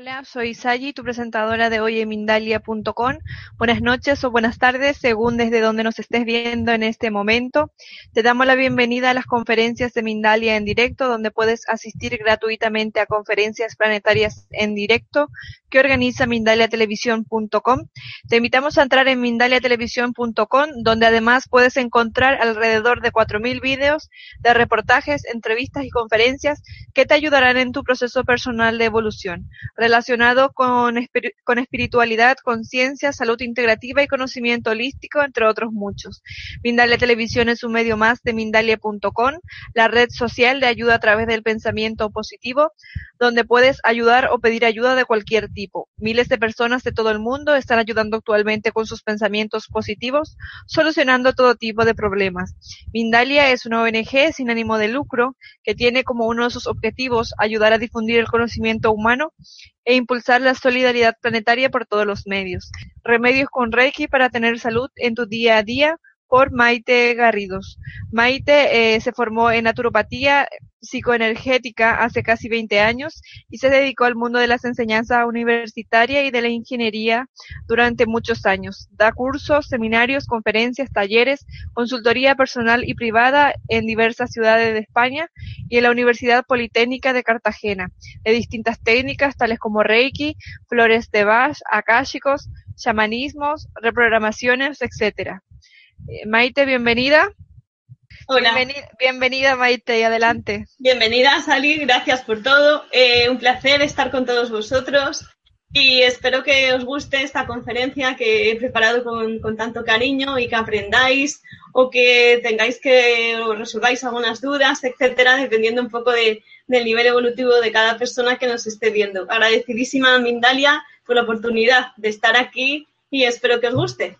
Hola, soy tu presentadora de hoy en Mindalia.com. Buenas noches o buenas tardes, según desde donde nos estés viendo en este momento. Te damos la bienvenida a las conferencias de Mindalia en directo, donde puedes asistir gratuitamente a conferencias planetarias en directo que organiza Mindaliatelevisión.com. Te invitamos a entrar en Mindaliatelevisión.com, donde además puedes encontrar alrededor de 4.000 vídeos de reportajes, entrevistas y conferencias que te ayudarán en tu proceso personal de evolución relacionado con, con espiritualidad, conciencia, salud integrativa y conocimiento holístico, entre otros muchos. Mindalia Televisión es un medio más de Mindalia.com, la red social de ayuda a través del pensamiento positivo, donde puedes ayudar o pedir ayuda de cualquier tipo. Miles de personas de todo el mundo están ayudando actualmente con sus pensamientos positivos, solucionando todo tipo de problemas. Mindalia es una ONG sin ánimo de lucro que tiene como uno de sus objetivos ayudar a difundir el conocimiento humano e impulsar la solidaridad planetaria por todos los medios. Remedios con Reiki para tener salud en tu día a día por Maite Garridos. Maite eh, se formó en naturopatía psicoenergética hace casi 20 años y se dedicó al mundo de las enseñanzas universitarias y de la ingeniería durante muchos años. Da cursos, seminarios, conferencias, talleres, consultoría personal y privada en diversas ciudades de España y en la Universidad Politécnica de Cartagena, de distintas técnicas tales como Reiki, flores de Bach, akáshicos, chamanismos, reprogramaciones, etcétera. Eh, Maite, bienvenida. Hola. Bienvenida, Maite, y adelante. Bienvenida, Sally, gracias por todo. Eh, un placer estar con todos vosotros y espero que os guste esta conferencia que he preparado con, con tanto cariño y que aprendáis o que tengáis que resolváis algunas dudas, etcétera, dependiendo un poco de, del nivel evolutivo de cada persona que nos esté viendo. Agradecidísima, Mindalia, por la oportunidad de estar aquí y espero que os guste.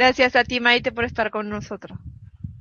Gracias a ti, Maite, por estar con nosotros.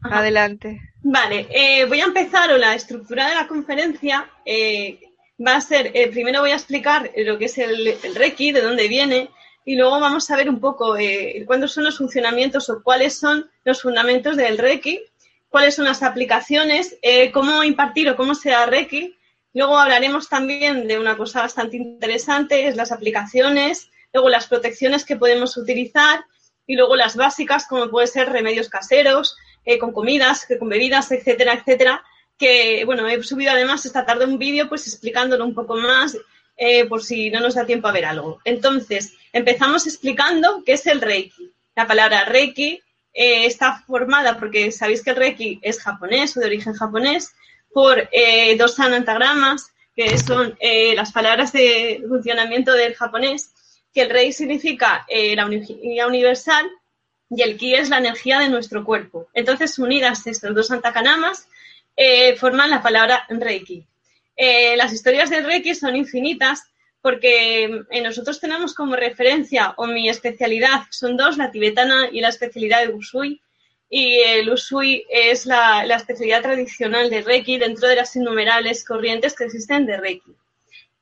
Adelante. Vale, eh, voy a empezar, o la estructura de la conferencia eh, va a ser, eh, primero voy a explicar lo que es el, el, Reiki, de dónde viene, y luego vamos a ver un poco cuáles son los funcionamientos o cuáles son los fundamentos del Reiki, cuáles son las aplicaciones, cómo impartir o cómo se da Reiki. Luego hablaremos también de una cosa bastante interesante, es las aplicaciones, luego las protecciones que podemos utilizar y luego las básicas, como puede ser remedios caseros, eh, con comidas, con bebidas, etcétera, etcétera, que, bueno, he subido además esta tarde un vídeo pues explicándolo un poco más eh, por si no nos da tiempo a ver algo. Entonces, empezamos explicando qué es el Reiki. La palabra Reiki eh, está formada porque sabéis que el Reiki es japonés o de origen japonés por dos anantagramas, que son las palabras de funcionamiento del japonés, que el rey significa eh, la energía universal y el ki es la energía de nuestro cuerpo. Entonces, unidas estos dos antacanamas, eh, forman la palabra reiki. Eh, las historias del reiki son infinitas porque nosotros tenemos como referencia, o mi especialidad son dos, la tibetana y la especialidad de Usui. Y el Usui es la especialidad tradicional de Reiki dentro de las innumerables corrientes que existen de Reiki.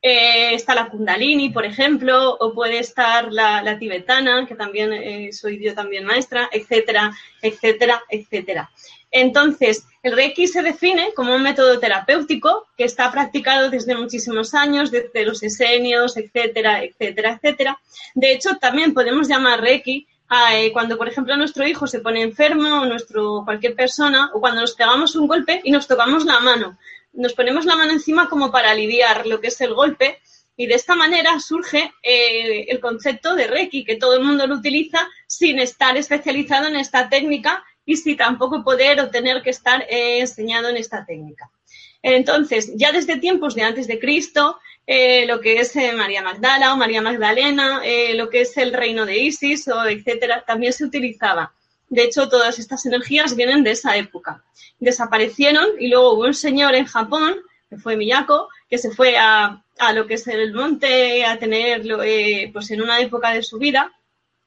Eh, está la Kundalini, por ejemplo, o puede estar la, tibetana, que también eh, soy yo también maestra, etcétera, etcétera, etcétera. Entonces, el Reiki se define como un método terapéutico que está practicado desde muchísimos años, desde los esenios, etcétera, etcétera, etcétera. De hecho, también podemos llamar Reiki a, eh, cuando, por ejemplo, nuestro hijo se pone enfermo o nuestro, cualquier persona, o cuando nos pegamos un golpe y nos tocamos la mano nos ponemos la mano encima como para aliviar lo que es el golpe Y de esta manera surge eh, el concepto de Reiki, que todo el mundo lo utiliza sin estar especializado en esta técnica y sin tampoco poder o tener que estar eh, enseñado en esta técnica. Entonces, ya desde tiempos de antes de Cristo, eh, lo que es María Magdala o María Magdalena, lo que es el reino de Isis, o etcétera, también se utilizaba. De hecho, todas estas energías vienen de esa época. Desaparecieron y luego hubo un señor en Japón, que fue Miyako, que se fue a, a lo que es el monte a tenerlo eh, pues en una época de su vida,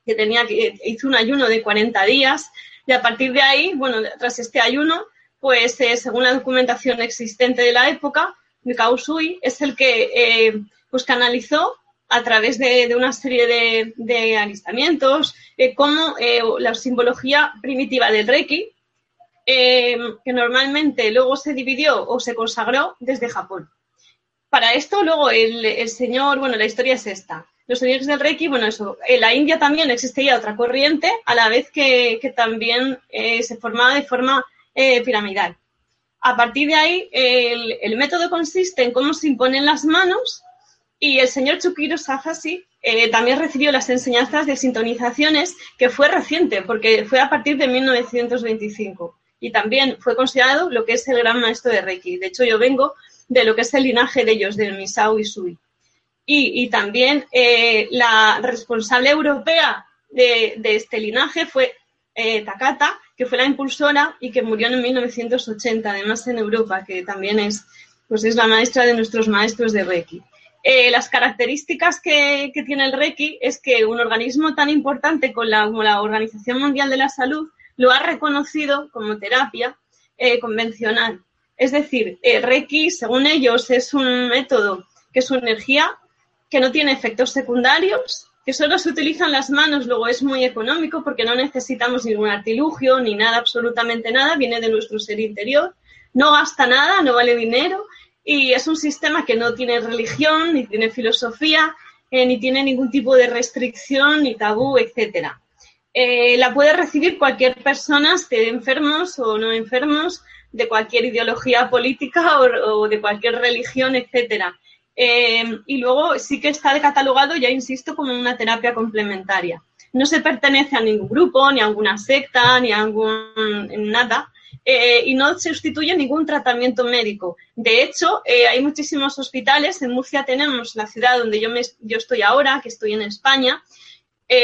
que tenía que hizo un ayuno de 40 días y a partir de ahí, bueno, tras este ayuno, pues eh, según la documentación existente de la época, Mikao Sui es el que eh, pues canalizó a través de, una serie de, de alistamientos como la simbología primitiva del Reiki, que normalmente luego se dividió o se consagró desde Japón para esto, luego el, señor, bueno, la historia es esta. Los señores del Reiki, bueno, eso, en la India también existía otra corriente, a la vez que, también eh, se formaba de forma eh, piramidal. A partir de ahí, el, método consiste en cómo se imponen las manos y el señor Chukiro Sahashi eh, también recibió las enseñanzas de sintonizaciones, que fue reciente, porque fue a partir de 1925. Y también fue considerado lo que es el gran maestro de Reiki. De hecho, yo vengo de lo que es el linaje de ellos, del Misao y Sui. Y, también eh, la responsable europea de, este linaje fue eh, Takata, que fue la impulsora y que murió en 1980, además en Europa, que también es, pues es la maestra de nuestros maestros de Reiki. Eh, las características que, tiene el Reiki es que un organismo tan importante como la Organización Mundial de la Salud lo ha reconocido como terapia convencional es decir, el Reiki, según ellos, es un método que una energía que no tiene efectos secundarios, que solo se utilizan las manos, luego es muy económico porque no necesitamos ningún artilugio ni nada, absolutamente nada, viene de nuestro ser interior, no gasta nada, no vale dinero y es un sistema que no tiene religión, ni tiene filosofía, eh, ni tiene ningún tipo de restricción, ni tabú, etcétera. Eh, la puede recibir cualquier persona, esté enfermos o no enfermos, de cualquier ideología política o, de cualquier religión, etcétera. Eh, y luego sí que está catalogado, ya insisto, como una terapia complementaria. No se pertenece a ningún grupo, ni a alguna secta, ni a algún nada, eh, y no sustituye ningún tratamiento médico. De hecho, eh, hay muchísimos hospitales. En Murcia tenemos la ciudad donde yo, me, yo estoy ahora, que estoy en España,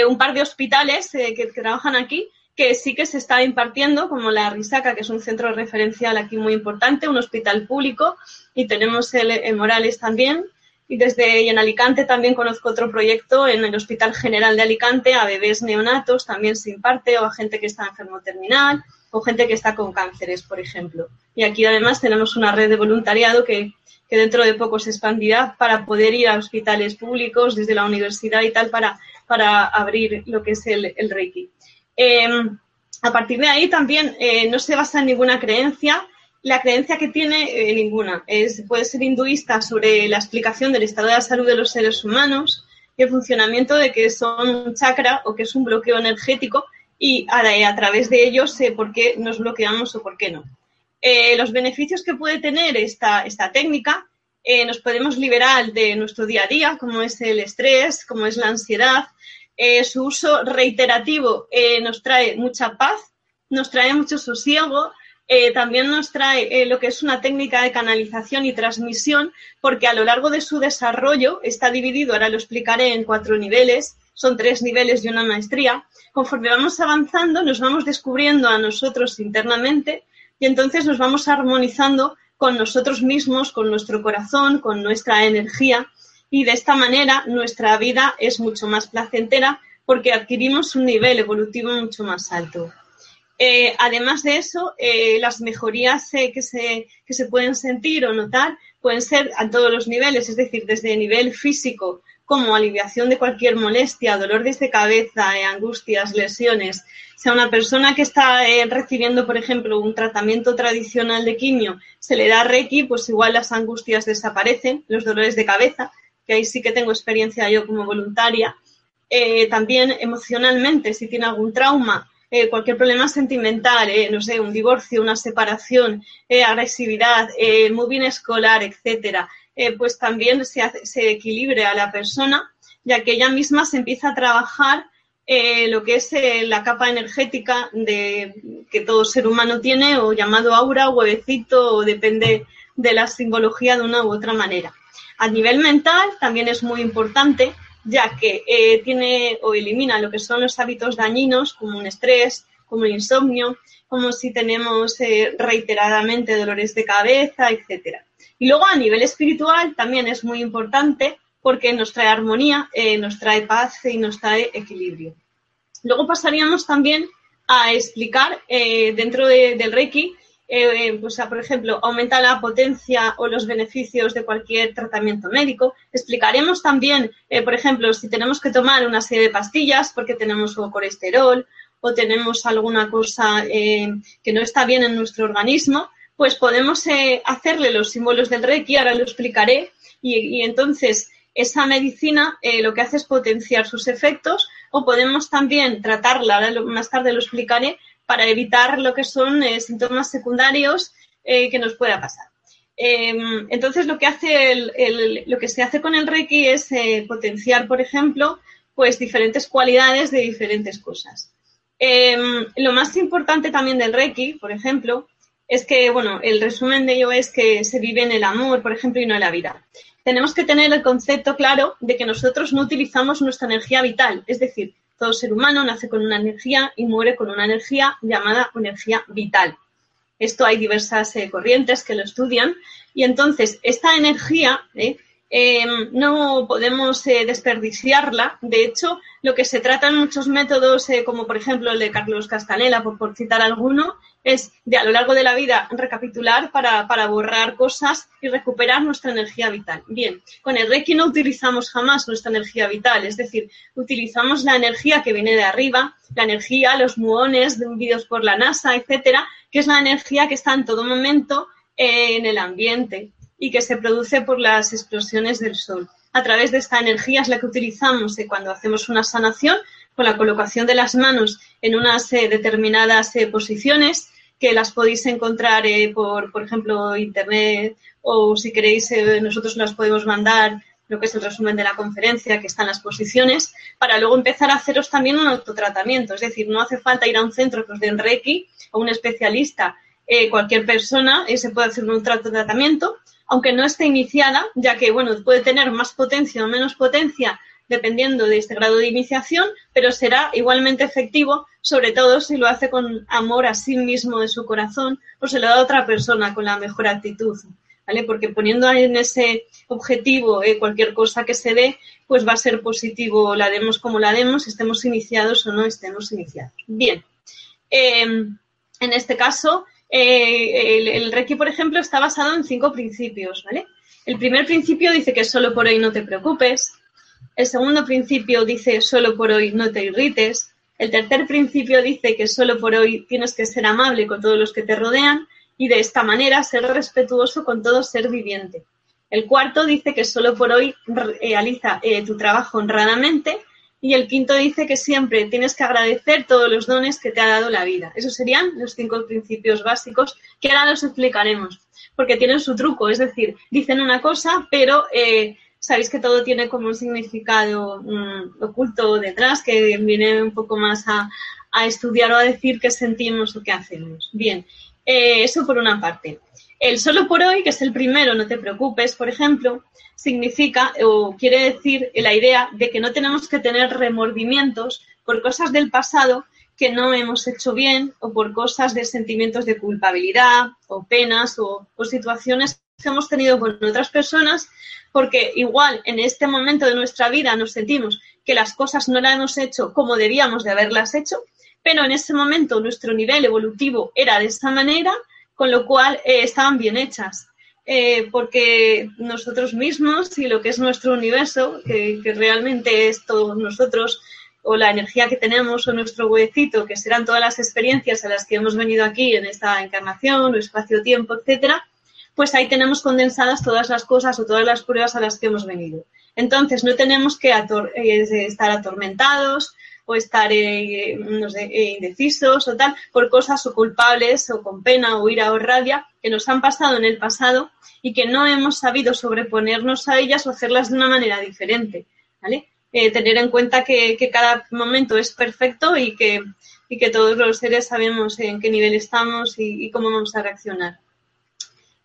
un par de hospitales que trabajan aquí que sí que se está impartiendo, como la Risaca, que es un centro referencial aquí muy importante, un hospital público, y tenemos el, en Morales también. Y desde y en Alicante también conozco otro proyecto en el Hospital General de Alicante a bebés neonatos también se imparte o a gente que está enfermo terminal o gente que está con cánceres, por ejemplo. Y aquí además tenemos una red de voluntariado que, que dentro de poco se expandirá para poder ir a hospitales públicos desde la universidad y tal para, para abrir lo que es el, el Reiki. Em, a partir de ahí también eh, no se basa en ninguna creencia. La creencia que tiene, eh, ninguna. Puede ser hinduista sobre la explicación del estado de la salud de los seres humanos y el funcionamiento de que son un chakra o que es un bloqueo energético y a, través de ellos sé por qué nos bloqueamos o por qué no. Eh, los beneficios que puede tener esta, esta técnica nos podemos liberar de nuestro día a día, como es el estrés, como es la ansiedad, eh, su uso reiterativo eh, nos trae mucha paz, nos trae mucho sosiego, eh, también nos trae lo que es una técnica de canalización y transmisión, porque a lo largo de su desarrollo está dividido, ahora lo explicaré, en cuatro niveles, son tres niveles y una maestría. Conforme vamos avanzando, nos vamos descubriendo a nosotros internamente y entonces nos vamos armonizando con nosotros mismos, con nuestro corazón, con nuestra energía y de esta manera nuestra vida es mucho más placentera porque adquirimos un nivel evolutivo mucho más alto. Eh, además de eso, eh, las mejorías eh, que, se, que se pueden sentir o notar pueden ser a todos los niveles, es decir, desde nivel físico, como aliviación de cualquier molestia, dolor de cabeza, angustias, lesiones. O sea, una persona que está recibiendo, por ejemplo, un tratamiento tradicional de quimio, se le da Reiki, pues igual las angustias desaparecen, los dolores de cabeza, que ahí sí que tengo experiencia yo como voluntaria. Eh, también emocionalmente, si tiene algún trauma, eh, cualquier problema sentimental, eh, no sé, un divorcio, una separación, agresividad, moving escolar, etcétera. pues también se, se equilibre a la persona, ya que ella misma se empieza a trabajar lo que es la capa energética de, que todo ser humano tiene, o llamado aura, huevecito, o depende de la simbología de una u otra manera. A nivel mental también es muy importante, ya que eh, tiene o elimina lo que son los hábitos dañinos, como un estrés, como el insomnio, como si tenemos reiteradamente dolores de cabeza, etc. Y luego a nivel espiritual también es muy importante porque nos trae armonía, eh, nos trae paz y nos trae equilibrio. Luego pasaríamos también a explicar eh, dentro del Reiki, eh, pues, por ejemplo, aumenta la potencia o los beneficios de cualquier tratamiento médico. Explicaremos también, por ejemplo, si tenemos que tomar una serie de pastillas porque tenemos colesterol o tenemos alguna cosa que no está bien en nuestro organismo, pues podemos hacerle los símbolos del Reiki, ahora lo explicaré, y entonces esa medicina eh, lo que hace es potenciar sus efectos o podemos también tratarla, más tarde lo explicaré, para evitar lo que son eh, síntomas secundarios eh, que nos pueda pasar. Em, entonces, lo que, lo que se hace con el Reiki es potenciar, por ejemplo, pues diferentes cualidades de diferentes cosas. Em, lo más importante también del Reiki, por ejemplo, es que, bueno, el resumen de ello es que se vive en el amor, por ejemplo, y no en la vida tenemos que tener el concepto claro de que nosotros no utilizamos nuestra energía vital, es decir, todo ser humano nace con una energía y muere con una energía llamada energía vital. Esto hay diversas eh, corrientes que lo estudian y entonces esta energía eh, Em, no podemos eh, desperdiciarla. De hecho, lo que se trata en muchos métodos, como por ejemplo el de Carlos Castanela, por, citar alguno, es de a lo largo de la vida recapitular para, para, borrar cosas y recuperar nuestra energía vital. Bien, con el Reiki no utilizamos jamás nuestra energía vital, es decir, utilizamos la energía que viene de arriba, la energía, los muones enviados por la NASA, etcétera, que es la energía que está en todo momento en el ambiente y que se produce por las explosiones del Sol. A través de esta energía es la que utilizamos eh, cuando hacemos una sanación con la colocación de las manos en unas eh, determinadas eh, posiciones que las podéis encontrar por, por ejemplo, internet o si queréis nosotros las podemos mandar lo que es el resumen de la conferencia, que están las posiciones, para luego empezar a haceros también un autotratamiento. Es decir, no hace falta ir a un centro que os den Reiki o un especialista. cualquier persona se puede hacer un tratamiento aunque no esté iniciada, ya que bueno, puede tener más potencia o menos potencia dependiendo de este grado de iniciación, pero será igualmente efectivo, sobre todo si lo hace con amor a sí mismo de su corazón o se lo da a otra persona con la mejor actitud. ¿Vale? Porque poniendo en ese objetivo eh, cualquier cosa que se dé, pues va a ser positivo, la demos como la demos, estemos iniciados o no estemos iniciados. Bien, em, en este caso, eh, el, Reiki, por ejemplo, está basado en cinco principios, ¿vale? El primer principio dice que solo por hoy no te preocupes. El segundo principio dice solo por hoy no te irrites. El tercer principio dice que solo por hoy tienes que ser amable con todos los que te rodean y de esta manera ser respetuoso con todo ser viviente. El cuarto dice que solo por hoy realiza eh, tu trabajo honradamente y el quinto dice que siempre tienes que agradecer todos los dones que te ha dado la vida. Esos serían los cinco principios básicos que ahora los explicaremos, porque tienen su truco, es decir, dicen una cosa, pero eh, sabéis que todo tiene como un significado mm, oculto detrás, que viene un poco más a, estudiar o a decir qué sentimos o qué hacemos. Bien, eh, eso por una parte. El solo por hoy, que es el primero, no te preocupes, por ejemplo, significa o quiere decir la idea de que no tenemos que tener remordimientos por cosas del pasado que no hemos hecho bien o por cosas de sentimientos de culpabilidad o penas o, situaciones que hemos tenido con otras personas porque igual en este momento de nuestra vida nos sentimos que las cosas no las hemos hecho como debíamos de haberlas hecho, pero en ese momento nuestro nivel evolutivo era de esa manera con lo cual eh, estaban bien hechas. Eh, porque nosotros mismos y lo que es nuestro universo, que, realmente es todos nosotros, o la energía que tenemos, o nuestro huecito, que serán todas las experiencias a las que hemos venido aquí en esta encarnación, o espacio-tiempo, etcétera, pues ahí tenemos condensadas todas las cosas o todas las pruebas a las que hemos venido. Entonces, no tenemos que eh, estar atormentados o estar eh, eh, indecisos o tal por cosas o culpables o con pena o ira o rabia que nos han pasado en el pasado y que no hemos sabido sobreponernos a ellas o hacerlas de una manera diferente, ¿vale? Eh, tener en cuenta que, cada momento es perfecto y que, todos los seres sabemos en qué nivel estamos y cómo vamos a reaccionar.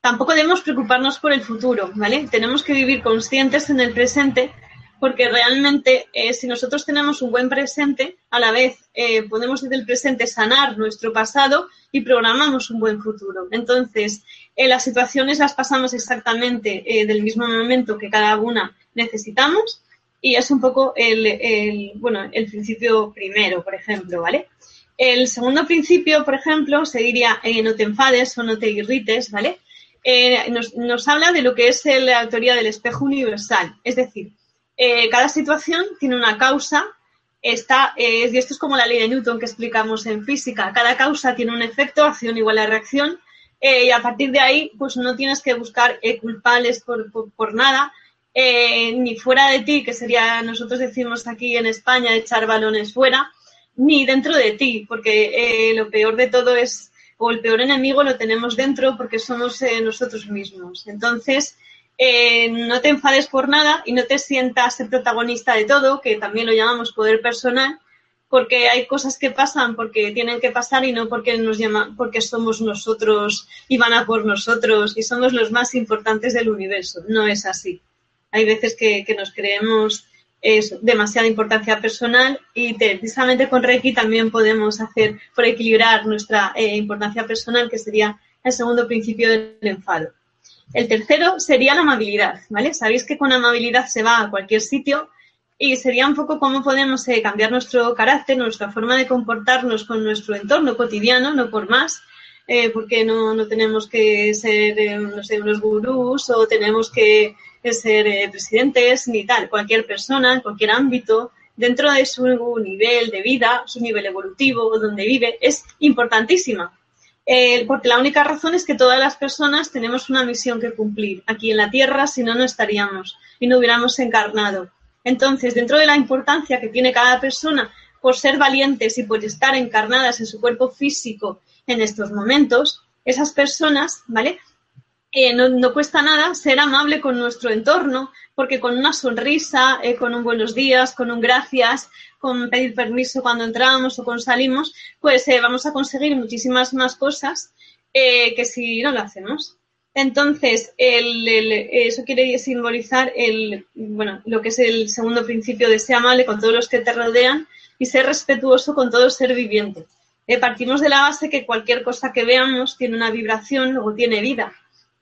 Tampoco debemos preocuparnos por el futuro, ¿vale? Tenemos que vivir conscientes en el presente porque realmente eh, si nosotros tenemos un buen presente, a la vez eh, podemos desde el presente sanar nuestro pasado y programamos un buen futuro. Entonces, eh, las situaciones las pasamos exactamente del mismo momento que cada una necesitamos y es un poco el, bueno, el principio primero, por ejemplo, ¿vale? El segundo principio, por ejemplo, se diría no te enfades o no te irrites, ¿vale? Nos, nos habla de lo que es la teoría del espejo universal, es decir, eh, cada situación tiene una causa. Está, eh, y esto es como la ley de Newton que explicamos en física. Cada causa tiene un efecto, acción igual a reacción. Eh, y a partir de ahí, pues no tienes que buscar culpables por, nada, ni fuera de ti, que sería, nosotros decimos aquí en España, echar balones fuera, ni dentro de ti, porque lo peor de todo es, o el peor enemigo lo tenemos dentro porque somos nosotros mismos. Entonces, eh, no te enfades por nada y no te sientas el protagonista de todo, que también lo llamamos poder personal, porque hay cosas que pasan porque tienen que pasar y no porque nos llama, porque somos nosotros y van a por nosotros y somos los más importantes del universo. No es así. Hay veces que, nos creemos demasiada importancia personal y precisamente con Reiki también podemos hacer por equilibrar nuestra eh, importancia personal, que sería el segundo principio del enfado. El tercero sería la amabilidad, ¿vale? Sabéis que con amabilidad se va a cualquier sitio y sería un poco cómo podemos eh, cambiar nuestro carácter, nuestra forma de comportarnos con nuestro entorno cotidiano, no por más, eh, porque no, tenemos que ser, eh, no unos gurús o tenemos que ser presidentes ni tal. Cualquier persona, en cualquier ámbito, dentro de su nivel de vida, su nivel evolutivo, donde vive, es importantísima. Eh, porque la única razón es que todas las personas tenemos una misión que cumplir aquí en la Tierra, si no, no estaríamos y no hubiéramos encarnado. Entonces, dentro de la importancia que tiene cada persona por ser valientes y por estar encarnadas en su cuerpo físico en estos momentos, esas personas, ¿vale? Eh, no, cuesta nada ser amable con nuestro entorno, porque con una sonrisa, eh, con un buenos días, con un gracias, con pedir permiso cuando entramos o cuando salimos, pues eh, vamos a conseguir muchísimas más cosas que si no lo hacemos. Entonces, eso quiere simbolizar el, bueno, lo que es el segundo principio de ser amable con todos los que te rodean y ser respetuoso con todo ser viviente. partimos de la base que cualquier cosa que veamos tiene una vibración, luego tiene vida.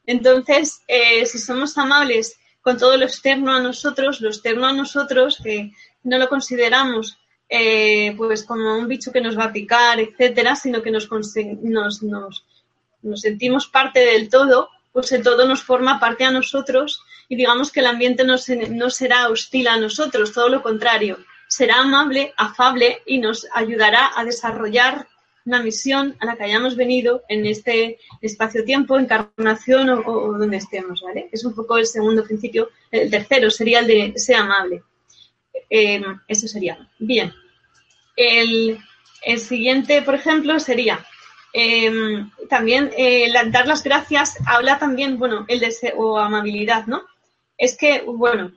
Entonces, eh, si somos amables con todo lo externo a nosotros, lo externo a nosotros, que no lo consideramos eh, pues como un bicho que nos va a picar, etcétera, sino que nos, sentimos parte del todo, pues el todo nos forma parte a nosotros y digamos que el ambiente no será hostil a nosotros, todo lo contrario, será amable, afable y nos ayudará a desarrollar una misión a la que hayamos venido en este espacio-tiempo, encarnación o, donde estemos, ¿vale? Es un poco el segundo principio. El tercero sería el de ser amable. Eh, eso sería. Bien. El, siguiente, por ejemplo, sería em, también eh, dar las gracias. Habla también, bueno, el de o amabilidad, ¿no? Es que, bueno,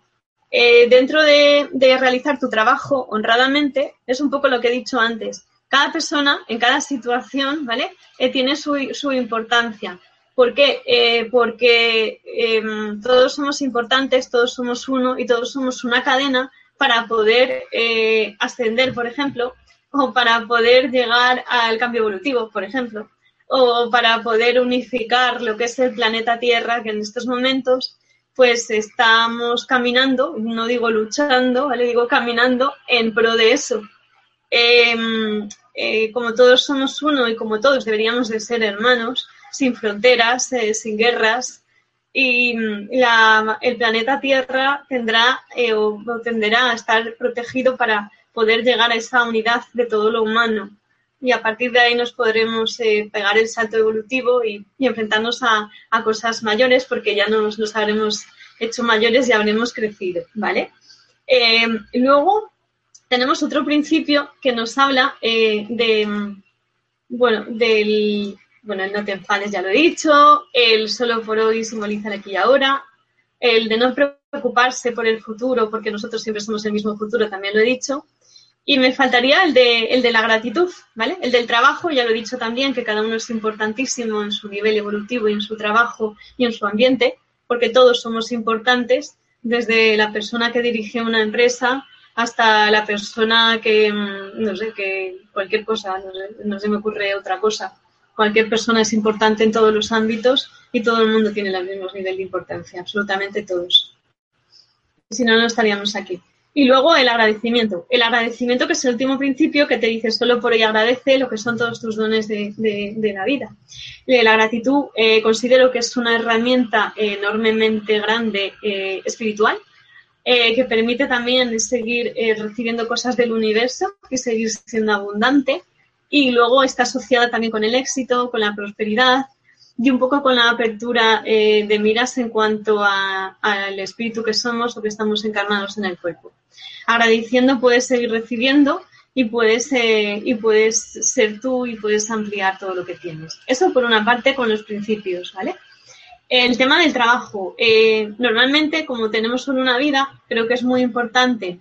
eh, dentro de, de realizar tu trabajo honradamente, es un poco lo que he dicho antes cada persona en cada situación, ¿vale? Eh, tiene su, importancia. ¿Por qué? Eh, porque em, todos somos importantes, todos somos uno y todos somos una cadena para poder eh, ascender, por ejemplo, o para poder llegar al cambio evolutivo, por ejemplo, o para poder unificar lo que es el planeta Tierra, que en estos momentos pues estamos caminando, no digo luchando, ¿vale? Digo caminando en pro de eso. Em, eh, como todos somos uno y como todos deberíamos de ser hermanos, sin fronteras, eh, sin guerras, y mm, el planeta Tierra tendrá eh, o, tenderá a estar protegido para poder llegar a esa unidad de todo lo humano. Y a partir de ahí nos podremos pegar el salto evolutivo y, enfrentarnos a, cosas mayores porque ya nos, nos habremos hecho mayores y habremos crecido, ¿vale? luego, tenemos otro principio que nos habla eh, de, bueno, del, bueno, el no te enfades ya lo he dicho, el solo por hoy simboliza el aquí y ahora, el de no preocuparse por el futuro, porque nosotros siempre somos el mismo futuro, también lo he dicho. Y me faltaría el de, el de la gratitud, ¿vale? El del trabajo, ya lo he dicho también, que cada uno es importantísimo en su nivel evolutivo y en su trabajo y en su ambiente, porque todos somos importantes, desde la persona que dirige una empresa hasta la persona que, mm, no sé, que cualquier cosa, no, sé, no se me ocurre otra cosa. Cualquier persona es importante en todos los ámbitos y todo el mundo tiene el mismo nivel de importancia, absolutamente todos. Si no, no estaríamos aquí. Y luego el agradecimiento. El agradecimiento que es el último principio que te dice solo por ello agradece lo que son todos tus dones de, la vida. La gratitud eh, considero que es una herramienta enormemente grande eh, espiritual eh, que permite también seguir recibiendo cosas del universo y seguir siendo abundante. Y luego está asociada también con el éxito, con la prosperidad, y un poco con la apertura eh, de miras en cuanto al espíritu que somos o que estamos encarnados en el cuerpo. Agradeciendo puedes seguir recibiendo y puedes, eh, y puedes ser tú y puedes ampliar todo lo que tienes. Eso por una parte con los principios, ¿vale? El tema del trabajo. Eh, normalmente, como tenemos solo una vida, creo que es muy importante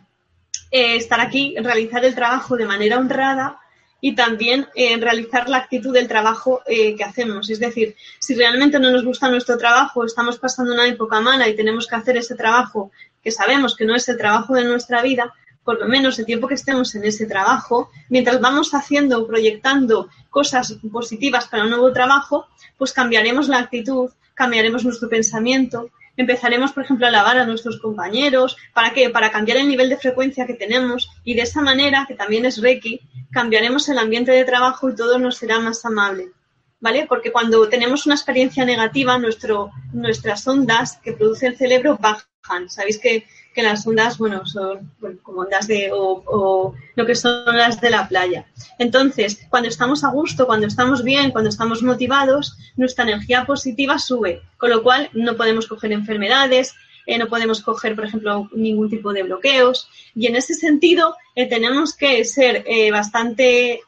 estar aquí, realizar el trabajo de manera honrada y también eh, realizar la actitud del trabajo eh, que hacemos. Es decir, si realmente no nos gusta nuestro trabajo, estamos pasando una época mala y tenemos que hacer ese trabajo que sabemos que no es el trabajo de nuestra vida, por lo menos el tiempo que estemos en ese trabajo, mientras vamos haciendo o proyectando cosas positivas para un nuevo trabajo, pues cambiaremos la actitud, cambiaremos nuestro pensamiento, empezaremos, por ejemplo, a alabar a nuestros compañeros. ¿Para qué? Para cambiar el nivel de frecuencia que tenemos y de esa manera, que también es Reiki, cambiaremos el ambiente de trabajo y todo nos será más amable. ¿Vale? Porque cuando tenemos una experiencia negativa, nuestro, nuestras ondas que produce el cerebro bajan. Sabéis que que las ondas, bueno, son como ondas de, o, lo que son las de la playa. Entonces, cuando estamos a gusto, cuando estamos bien, cuando estamos motivados, nuestra energía positiva sube, con lo cual no podemos coger enfermedades, eh, no podemos coger, por ejemplo, ningún tipo de bloqueos. Y en ese sentido, eh, tenemos que ser eh, bastante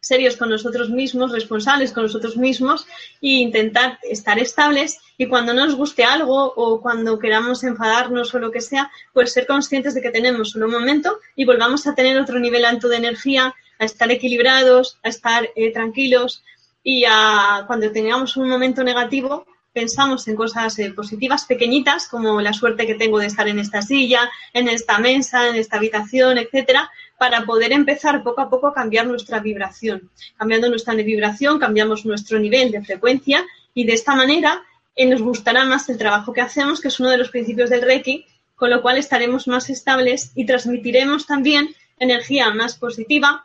serios con nosotros mismos, responsables con nosotros mismos e intentar estar estables y cuando nos guste algo o cuando queramos enfadarnos o lo que sea, pues ser conscientes de que tenemos un momento y volvamos a tener otro nivel alto de energía, a estar equilibrados, a estar eh, tranquilos y a cuando tengamos un momento negativo, pensamos en cosas eh, positivas pequeñitas como la suerte que tengo de estar en esta silla, en esta mesa, en esta habitación, etcétera, para poder empezar poco a poco a cambiar nuestra vibración. Cambiando nuestra vibración, cambiamos nuestro nivel de frecuencia y de esta manera eh, nos gustará más el trabajo que hacemos, que es uno de los principios del Reiki, con lo cual estaremos más estables y transmitiremos también energía más positiva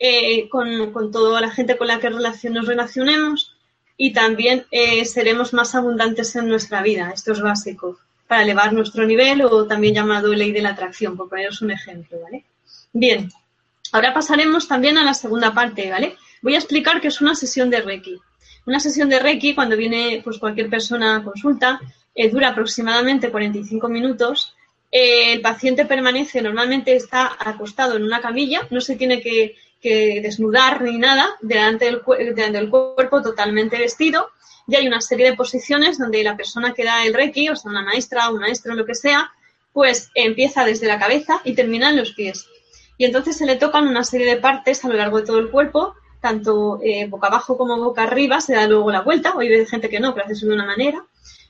eh, con, toda la gente con la que nos relacionemos y también eh, seremos más abundantes en nuestra vida. Esto es básico para elevar nuestro nivel o también llamado ley de la atracción, por poneros un ejemplo, ¿vale? Bien, ahora pasaremos también a la segunda parte, ¿vale? Voy a explicar qué es una sesión de Reiki. Una sesión de Reiki, cuando viene pues, cualquier persona a consulta, eh, dura aproximadamente 45 minutos. Eh, el paciente permanece, normalmente está acostado en una camilla, no se tiene que, desnudar ni nada, delante del, delante del cuerpo totalmente vestido. Y hay una serie de posiciones donde la persona que da el Reiki, o sea, una maestra, un maestro, lo que sea, pues empieza desde la cabeza y termina en los pies y entonces se le tocan una serie de partes a lo largo de todo el cuerpo, tanto eh, boca abajo como boca arriba, se da luego la vuelta, hoy hay gente que no, pero hace eso de una manera,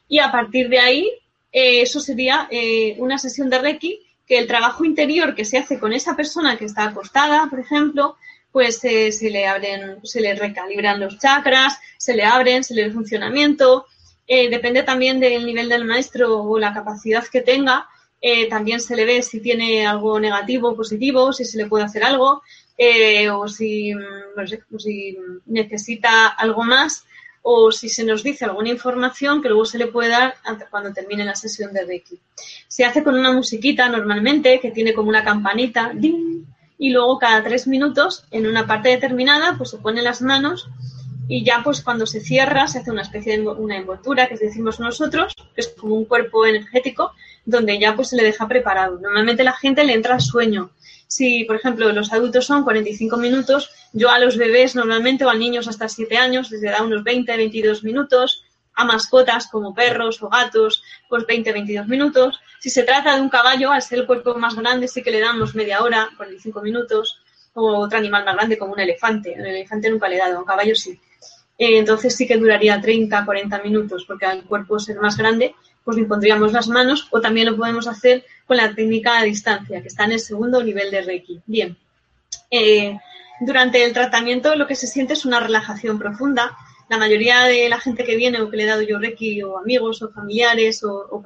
y a partir de ahí, eh, eso sería eh, una sesión de Reiki, que el trabajo interior que se hace con esa persona que está acostada, por ejemplo, pues se le abren, se le recalibran los chakras, se le abren, se le da el funcionamiento, depende también del nivel del maestro o la capacidad que tenga, eh, también se le ve si tiene algo negativo o positivo, si se le puede hacer algo, eh, o, si, mm, si necesita algo más, o si se nos dice alguna información que luego se le puede dar cuando termine la sesión de Reiki. Se hace con una musiquita normalmente que tiene como una campanita, y luego cada tres minutos, en una parte determinada, pues se ponen las manos y ya pues cuando se cierra se hace una especie de una envoltura que decimos nosotros, que es como un cuerpo energético donde ya pues se le deja preparado. Normalmente la gente le entra sueño. Si, por ejemplo, los adultos son 45 minutos, yo a los bebés normalmente o a niños hasta 7 años les da unos 20, 22 minutos, a mascotas como perros o gatos, pues 20, 22 minutos. Si se trata de un caballo, al ser el cuerpo más grande, sí que le damos media hora, 45 minutos, o otro animal más grande como un elefante. El elefante nunca le he dado, a un caballo sí. Eh, entonces sí que duraría 30, 40 minutos, porque al cuerpo ser más grande, pues le pondríamos las manos o también lo podemos hacer con la técnica a distancia, que está en el segundo nivel de Reiki. Bien, eh, durante el tratamiento lo que se siente es una relajación profunda. La mayoría de la gente que viene o que le he dado yo Reiki, o amigos, o familiares, o,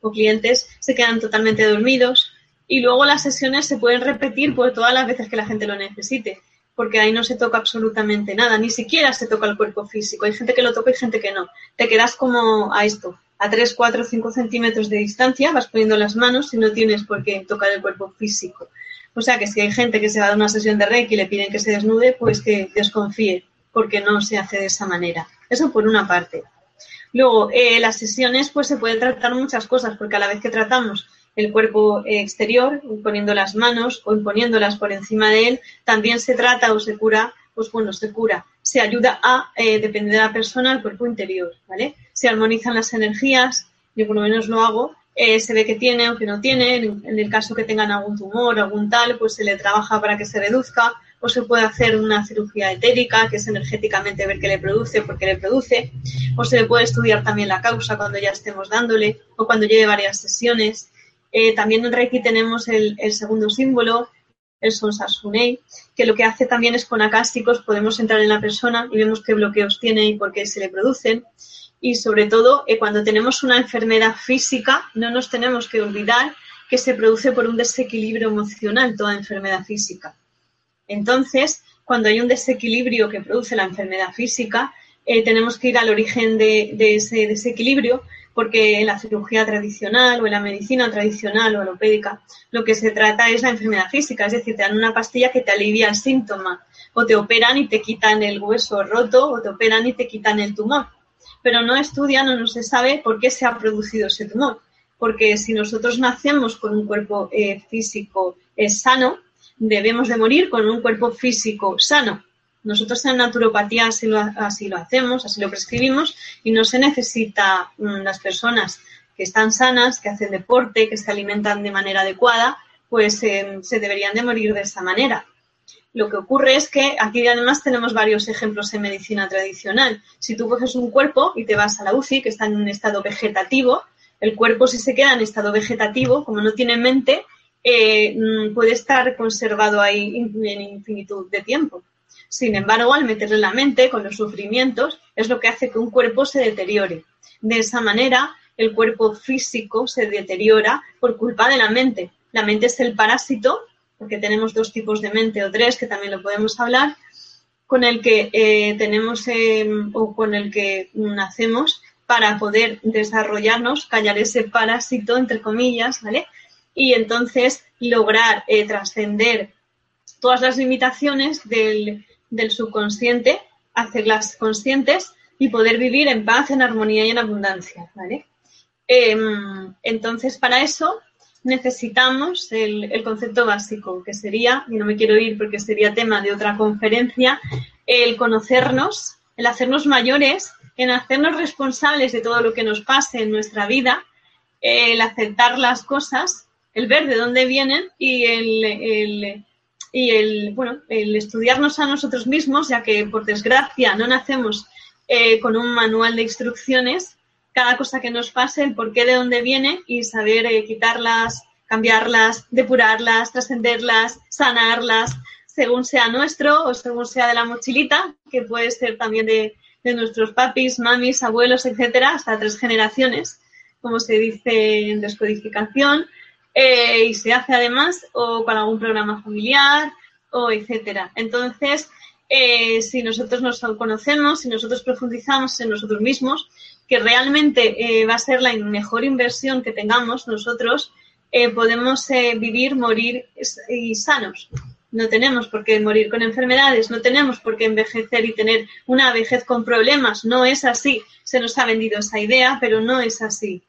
o clientes, se quedan totalmente dormidos. Y luego las sesiones se pueden repetir por todas las veces que la gente lo necesite porque ahí no se toca absolutamente nada, ni siquiera se toca el cuerpo físico. Hay gente que lo toca y gente que no. Te quedas como a esto, a 3, 4, 5 centímetros de distancia, vas poniendo las manos y no tienes por qué tocar el cuerpo físico. O sea que si hay gente que se va a una sesión de Reiki y le piden que se desnude, pues que desconfíe, porque no se hace de esa manera. Eso por una parte. Luego, eh, las sesiones, pues se pueden tratar muchas cosas, porque a la vez que tratamos el cuerpo exterior, poniendo las manos o imponiéndolas por encima de él, también se trata o se cura, pues bueno, se cura, se ayuda a, eh, depende de la persona, el cuerpo interior, ¿vale? Se armonizan las energías, yo por lo menos lo hago, eh, se ve que tiene o que no tiene, en, el caso que tengan algún tumor, algún tal, pues se le trabaja para que se reduzca, o se puede hacer una cirugía etérica, que es energéticamente ver qué le produce, por qué le produce, o se le puede estudiar también la causa cuando ya estemos dándole, o cuando lleve varias sesiones, eh, también en Reiki tenemos el, segundo símbolo, el Sonsasunei, que lo que hace también es con acásticos podemos entrar en la persona y vemos qué bloqueos tiene y por qué se le producen. Y sobre todo, eh, cuando tenemos una enfermedad física, no nos tenemos que olvidar que se produce por un desequilibrio emocional toda enfermedad física. Entonces, cuando hay un desequilibrio que produce la enfermedad física, eh, tenemos que ir al origen de ese desequilibrio porque en la cirugía tradicional o en la medicina tradicional o alopédica lo que se trata es la enfermedad física, es decir, te dan una pastilla que te alivia el síntoma, o te operan y te quitan el hueso roto, o te operan y te quitan el tumor. Pero no estudian o no se sabe por qué se ha producido ese tumor, porque si nosotros nacemos con un cuerpo eh, físico eh, sano, debemos de morir con un cuerpo físico sano. Nosotros en naturopatía así lo, hacemos, así lo prescribimos y no se necesita mm, las personas que están sanas, que hacen deporte, que se alimentan de manera adecuada, pues em, se deberían de morir de esa manera. Lo que ocurre es que aquí además tenemos varios ejemplos en medicina tradicional. Si tú coges un cuerpo y te vas a la UCI, que está en un estado vegetativo, el cuerpo si se queda en estado vegetativo, como no tiene mente, eh, mm, puede estar conservado ahí en infinitud de tiempo. Sin embargo, al meterle la mente con los sufrimientos es lo que hace que un cuerpo se deteriore. De esa manera, el cuerpo físico se deteriora por culpa de la mente. La mente es el parásito, porque tenemos dos tipos de mente o tres, que también lo podemos hablar, con el que eh, tenemos em, o con el que nacemos para poder desarrollarnos, callar ese parásito, entre comillas, ¿vale? Y entonces lograr eh, trascender todas las limitaciones del, del subconsciente, hacerlas conscientes y poder vivir en paz, en armonía y en abundancia. ¿vale? Em, entonces, para eso necesitamos el, concepto básico, que sería, y no me quiero ir porque sería tema de otra conferencia, el conocernos, el hacernos mayores, en hacernos responsables de todo lo que nos pase en nuestra vida, el aceptar las cosas, el ver de dónde vienen y el y el, bueno, el estudiarnos a nosotros mismos, ya que por desgracia no nacemos eh, con un manual de instrucciones, cada cosa que nos pase, el porqué de dónde viene y saber eh, quitarlas, cambiarlas, depurarlas, trascenderlas, sanarlas, según sea nuestro o según sea de la mochilita, que puede ser también de, de nuestros papis, mamis, abuelos, etcétera, hasta tres generaciones, como se dice en descodificación eh, y se hace además o con algún programa familiar o etcétera. Entonces, eh, si nosotros nos conocemos, si nosotros profundizamos en nosotros mismos, que realmente eh, va a ser la mejor inversión que tengamos nosotros, podemos vivir, morir y sanos. No tenemos por qué morir con enfermedades, no tenemos por qué envejecer y tener una vejez con problemas. No es así. Se nos ha vendido esa idea, pero no es así.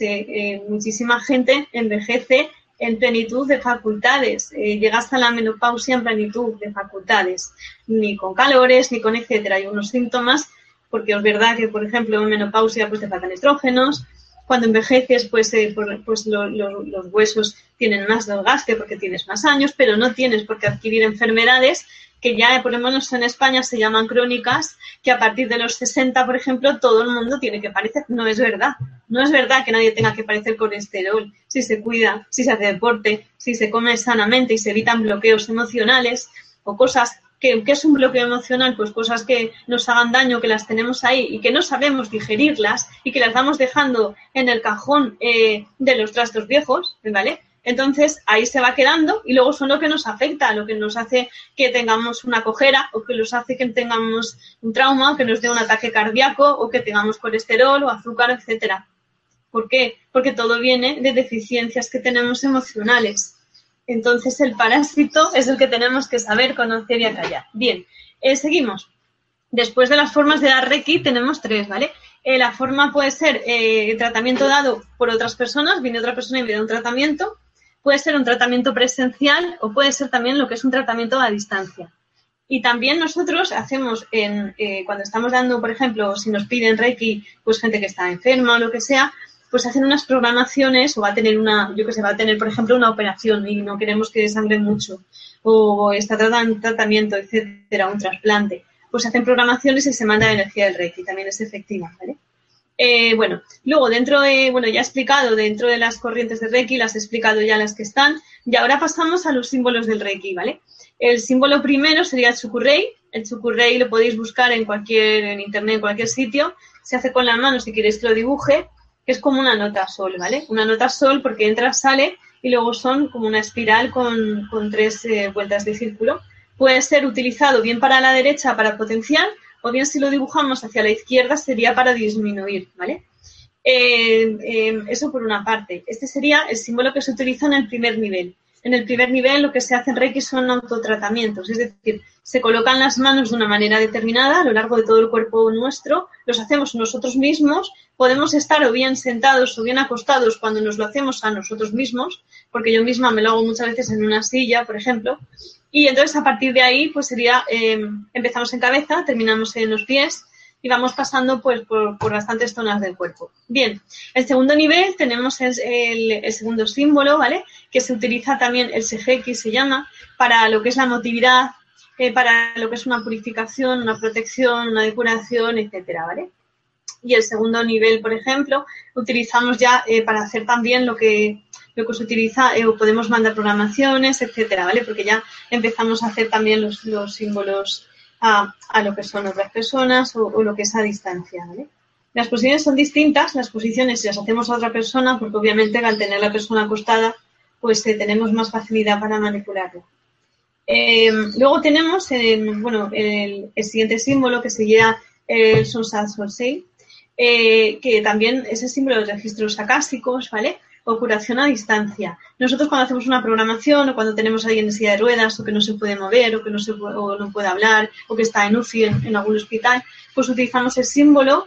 Eh, muchísima gente envejece en plenitud de facultades, eh, llegas a la menopausia en plenitud de facultades, ni con calores, ni con etcétera. Hay unos síntomas, porque es verdad que, por ejemplo, en menopausia pues te faltan estrógenos, cuando envejeces, pues, eh, pues los huesos tienen más desgaste porque tienes más años, pero no tienes por qué adquirir enfermedades que ya por lo menos en España se llaman crónicas, que a partir de los 60, por ejemplo, todo el mundo tiene que parecer. No es verdad. No es verdad que nadie tenga que parecer colesterol. Si se cuida, si se hace deporte, si se come sanamente y se evitan bloqueos emocionales o cosas que, es un bloqueo emocional, pues cosas que nos hagan daño, que las tenemos ahí y que no sabemos digerirlas y que las vamos dejando en el cajón eh, de los trastos viejos, ¿vale? Entonces ahí se va quedando y luego son lo que nos afecta, lo que nos hace que tengamos una cojera o que nos hace que tengamos un trauma, que nos dé un ataque cardíaco o que tengamos colesterol o azúcar, etcétera. ¿Por qué? Porque todo viene de deficiencias que tenemos emocionales. Entonces el parásito es el que tenemos que saber, conocer y acallar. Bien, eh, seguimos. Después de las formas de dar Reiki tenemos tres, ¿vale? Eh, la forma puede ser eh, tratamiento dado por otras personas, viene otra persona y me da un tratamiento puede ser un tratamiento presencial o puede ser también lo que es un tratamiento a distancia. Y también nosotros hacemos, en, eh, cuando estamos dando, por ejemplo, si nos piden Reiki, pues gente que está enferma o lo que sea, pues hacen unas programaciones o va a tener una, yo que sé, va a tener, por ejemplo, una operación y no queremos que sangre mucho o está tratando tratamiento, etcétera, un trasplante. Pues hacen programaciones y se manda la energía del Reiki, también es efectiva, ¿vale? Eh, bueno, luego dentro de, bueno, ya he explicado dentro de las corrientes de Reiki, las he explicado ya las que están, y ahora pasamos a los símbolos del Reiki, ¿vale? El símbolo primero sería el Chukurrei. El Chukurrei lo podéis buscar en cualquier, en internet, en cualquier sitio. Se hace con la mano si queréis que lo dibuje, que es como una nota sol, ¿vale? Una nota sol porque entra, sale y luego son como una espiral con, tres eh, vueltas de círculo. Puede ser utilizado bien para la derecha para potenciar o bien si lo dibujamos hacia la izquierda sería para disminuir, ¿vale? Eh, eh, eso por una parte. Este sería el símbolo que se utiliza en el primer nivel. En el primer nivel lo que se hace en Reiki son autotratamientos, es decir, se colocan las manos de una manera determinada a lo largo de todo el cuerpo nuestro, los hacemos nosotros mismos, podemos estar o bien sentados o bien acostados cuando nos lo hacemos a nosotros mismos, porque yo misma me lo hago muchas veces en una silla, por ejemplo, y entonces a partir de ahí, pues sería, eh, empezamos en cabeza, terminamos en los pies y vamos pasando pues por, bastantes zonas del cuerpo. Bien, el segundo nivel tenemos el, el, segundo símbolo, ¿vale? Que se utiliza también el que se llama, para lo que es la motividad, eh, para lo que es una purificación, una protección, una depuración, etcétera, ¿vale? Y el segundo nivel, por ejemplo, utilizamos ya eh, para hacer también lo que lo que se utiliza eh, podemos mandar programaciones, etcétera, ¿vale? Porque ya empezamos a hacer también los, los símbolos a, a, lo que son otras personas o, lo que es a distancia. Las posiciones son distintas, las posiciones si las hacemos a otra persona, porque obviamente al tener la persona acostada, pues eh, tenemos más facilidad para manipularlo. Eh, luego tenemos bueno, el, el, siguiente símbolo que sería el Sonsat Sonsei, eh, que también es el símbolo de registros acásicos, ¿vale? O curación a distancia. Nosotros cuando hacemos una programación o cuando tenemos alguien en silla de ruedas o que no se puede mover o que no, se puede, hablar o que está en UCI en, algún hospital, pues utilizamos el símbolo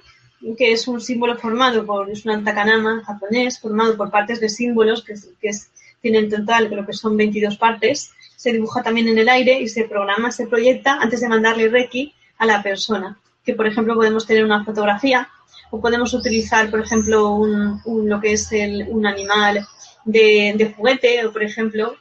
que es un símbolo formado por, es un antakanama japonés, formado por partes de símbolos que, que es, tienen en total creo que son 22 partes, se dibuja también en el aire y se programa, se proyecta antes de mandarle Reiki a la persona. Que por ejemplo podemos tener una fotografía o podemos utilizar, por ejemplo, un, lo que es el, un animal de, juguete, o por ejemplo,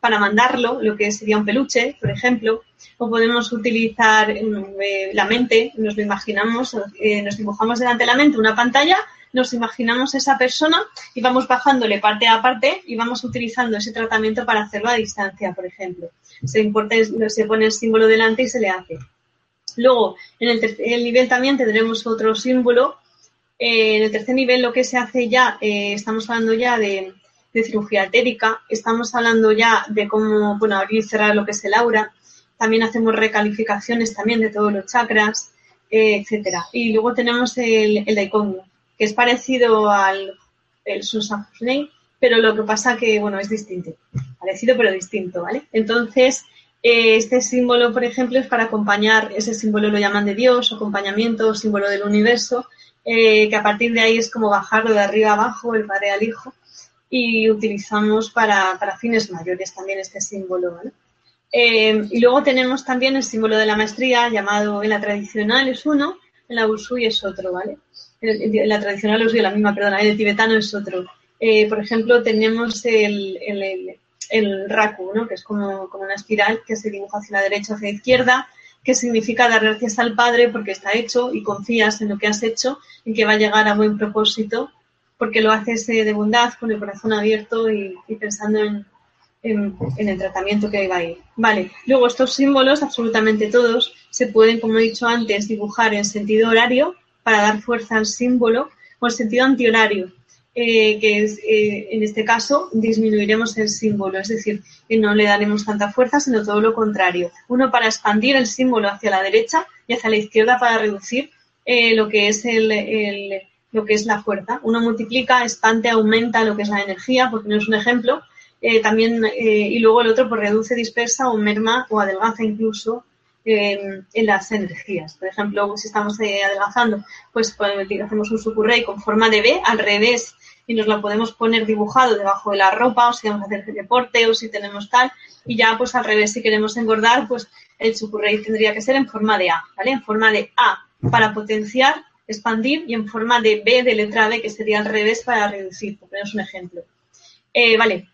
para mandarlo, lo que sería un peluche, por ejemplo, o podemos utilizar eh, la mente, nos lo imaginamos, eh, nos dibujamos delante de la mente una pantalla, nos imaginamos esa persona y vamos bajándole parte a parte y vamos utilizando ese tratamiento para hacerlo a distancia, por ejemplo. Se, importa, se pone el símbolo delante y se le hace. Luego, en el tercer nivel también tendremos otro símbolo. Eh, en el tercer nivel lo que se hace ya, eh, estamos hablando ya de, cirugía etérica, estamos hablando ya de cómo, bueno, abrir y cerrar lo que es el aura. También hacemos recalificaciones también de todos los chakras, eh, etcétera. Y luego tenemos el, el que es parecido al el Susan pero lo que pasa que, bueno, es distinto. Parecido pero distinto, ¿vale? Entonces, este símbolo, por ejemplo, es para acompañar, ese símbolo lo llaman de Dios, acompañamiento, símbolo del universo, eh, que a partir de ahí es como bajarlo de arriba abajo, el padre al hijo. y utilizamos para, fines mayores también este símbolo. Eh, y luego tenemos también el símbolo de la maestría llamado en la tradicional es uno, en la Usui es otro, ¿vale? En la tradicional Usui, la misma, perdona, en el tibetano es otro. Eh, por ejemplo, tenemos el, raku, ¿no? que es como, una espiral que se dibuja hacia la derecha hacia la izquierda, que significa dar gracias al Padre porque está hecho y confías en lo que has hecho y que va a llegar a buen propósito porque lo haces de bondad, con el corazón abierto y, pensando en, en, el tratamiento que va a ir. Vale, luego estos símbolos, absolutamente todos, se pueden, como he dicho antes, dibujar en sentido horario para dar fuerza al símbolo o en sentido antihorario eh, que es, eh, en este caso disminuiremos el símbolo, es decir, que no le daremos tanta fuerza, sino todo lo contrario. Uno para expandir el símbolo hacia la derecha y hacia la izquierda para reducir eh, lo que es el, lo que es la fuerza. Uno multiplica, expande, aumenta lo que es la energía, porque no es un ejemplo. también y luego el otro pues reduce, dispersa o merma o adelgaza incluso en las energías. Por ejemplo, si estamos adelgazando, pues, pues hacemos un sucurrey con forma de B al revés y nos lo podemos poner dibujado debajo de la ropa o si vamos a hacer deporte o si tenemos tal y ya pues al revés si queremos engordar pues el sucurrey tendría que ser en forma de A, ¿vale? En forma de A para potenciar, expandir y en forma de B de letra B que sería al revés para reducir, por poneros un ejemplo. Eh, vale,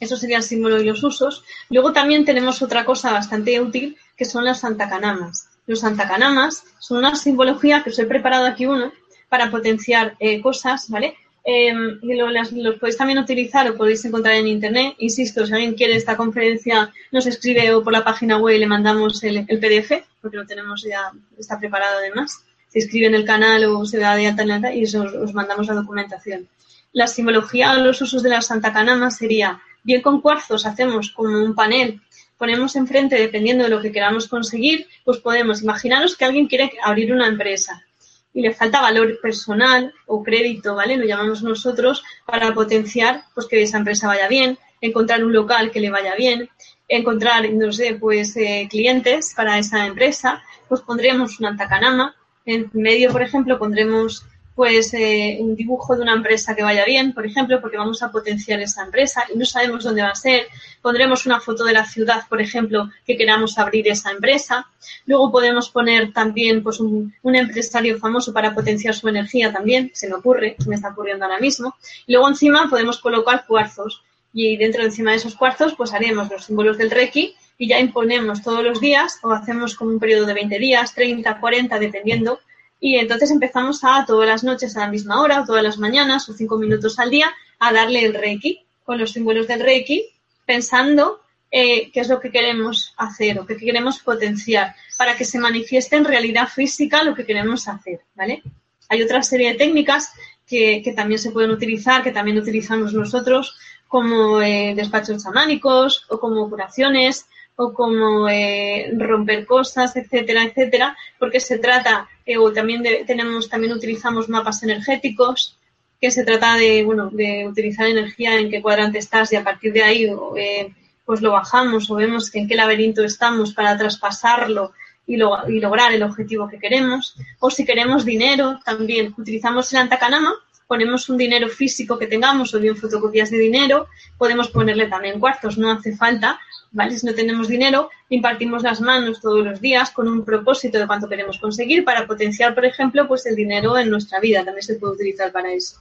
eso sería el símbolo y los usos. Luego también tenemos otra cosa bastante útil que son las santacanamas. Los santacanamas son una simbología que os he preparado aquí uno para potenciar eh, cosas, ¿vale? Eh, y lo, los podéis también utilizar o podéis encontrar en internet. Insisto, si alguien quiere esta conferencia, nos escribe o por la página web le mandamos el, PDF, porque lo tenemos ya, está preparado además. Se escribe en el canal o se da de alta en y os, mandamos la documentación. La simbología o los usos de la Santa Canama sería, bien con cuarzos hacemos como un panel, ponemos enfrente dependiendo de lo que queramos conseguir, pues podemos, imaginaros que alguien quiere abrir una empresa y le falta valor personal o crédito, ¿vale? Lo llamamos nosotros para potenciar pues que esa empresa vaya bien, encontrar un local que le vaya bien, encontrar, no sé, pues eh, clientes para esa empresa, pues pondremos una tacanama, en medio, por ejemplo, pondremos pues eh, un dibujo de una empresa que vaya bien, por ejemplo, porque vamos a potenciar esa empresa y no sabemos dónde va a ser. Pondremos una foto de la ciudad, por ejemplo, que queramos abrir esa empresa. Luego podemos poner también pues un, empresario famoso para potenciar su energía también, se me ocurre, me está ocurriendo ahora mismo. Y luego encima podemos colocar cuarzos y dentro de encima de esos cuarzos pues haremos los símbolos del Reiki y ya imponemos todos los días o hacemos como un periodo de 20 días, 30, 40, dependiendo y entonces empezamos a todas las noches a la misma hora, o todas las mañanas, o cinco minutos al día, a darle el Reiki con los símbolos del Reiki, pensando eh, qué es lo que queremos hacer o qué queremos potenciar para que se manifieste en realidad física lo que queremos hacer, ¿vale? Hay otra serie de técnicas que, también se pueden utilizar, que también utilizamos nosotros, como eh, despachos chamánicos o como curaciones o como eh, romper cosas, etcétera, etcétera, porque se trata, eh, o también tenemos, también utilizamos mapas energéticos, que se trata de, bueno, de utilizar energía en qué cuadrante estás y a partir de ahí eh, pues lo bajamos o vemos en qué laberinto estamos para traspasarlo y, y lograr el objetivo que queremos. O si queremos dinero, también utilizamos el antacanama, ponemos un dinero físico que tengamos o bien fotocopias de dinero, podemos ponerle también cuartos, no hace falta ¿vale? Si no tenemos dinero, impartimos las manos todos los días con un propósito de cuánto queremos conseguir para potenciar, por ejemplo, pues el dinero en nuestra vida. También se puede utilizar para eso.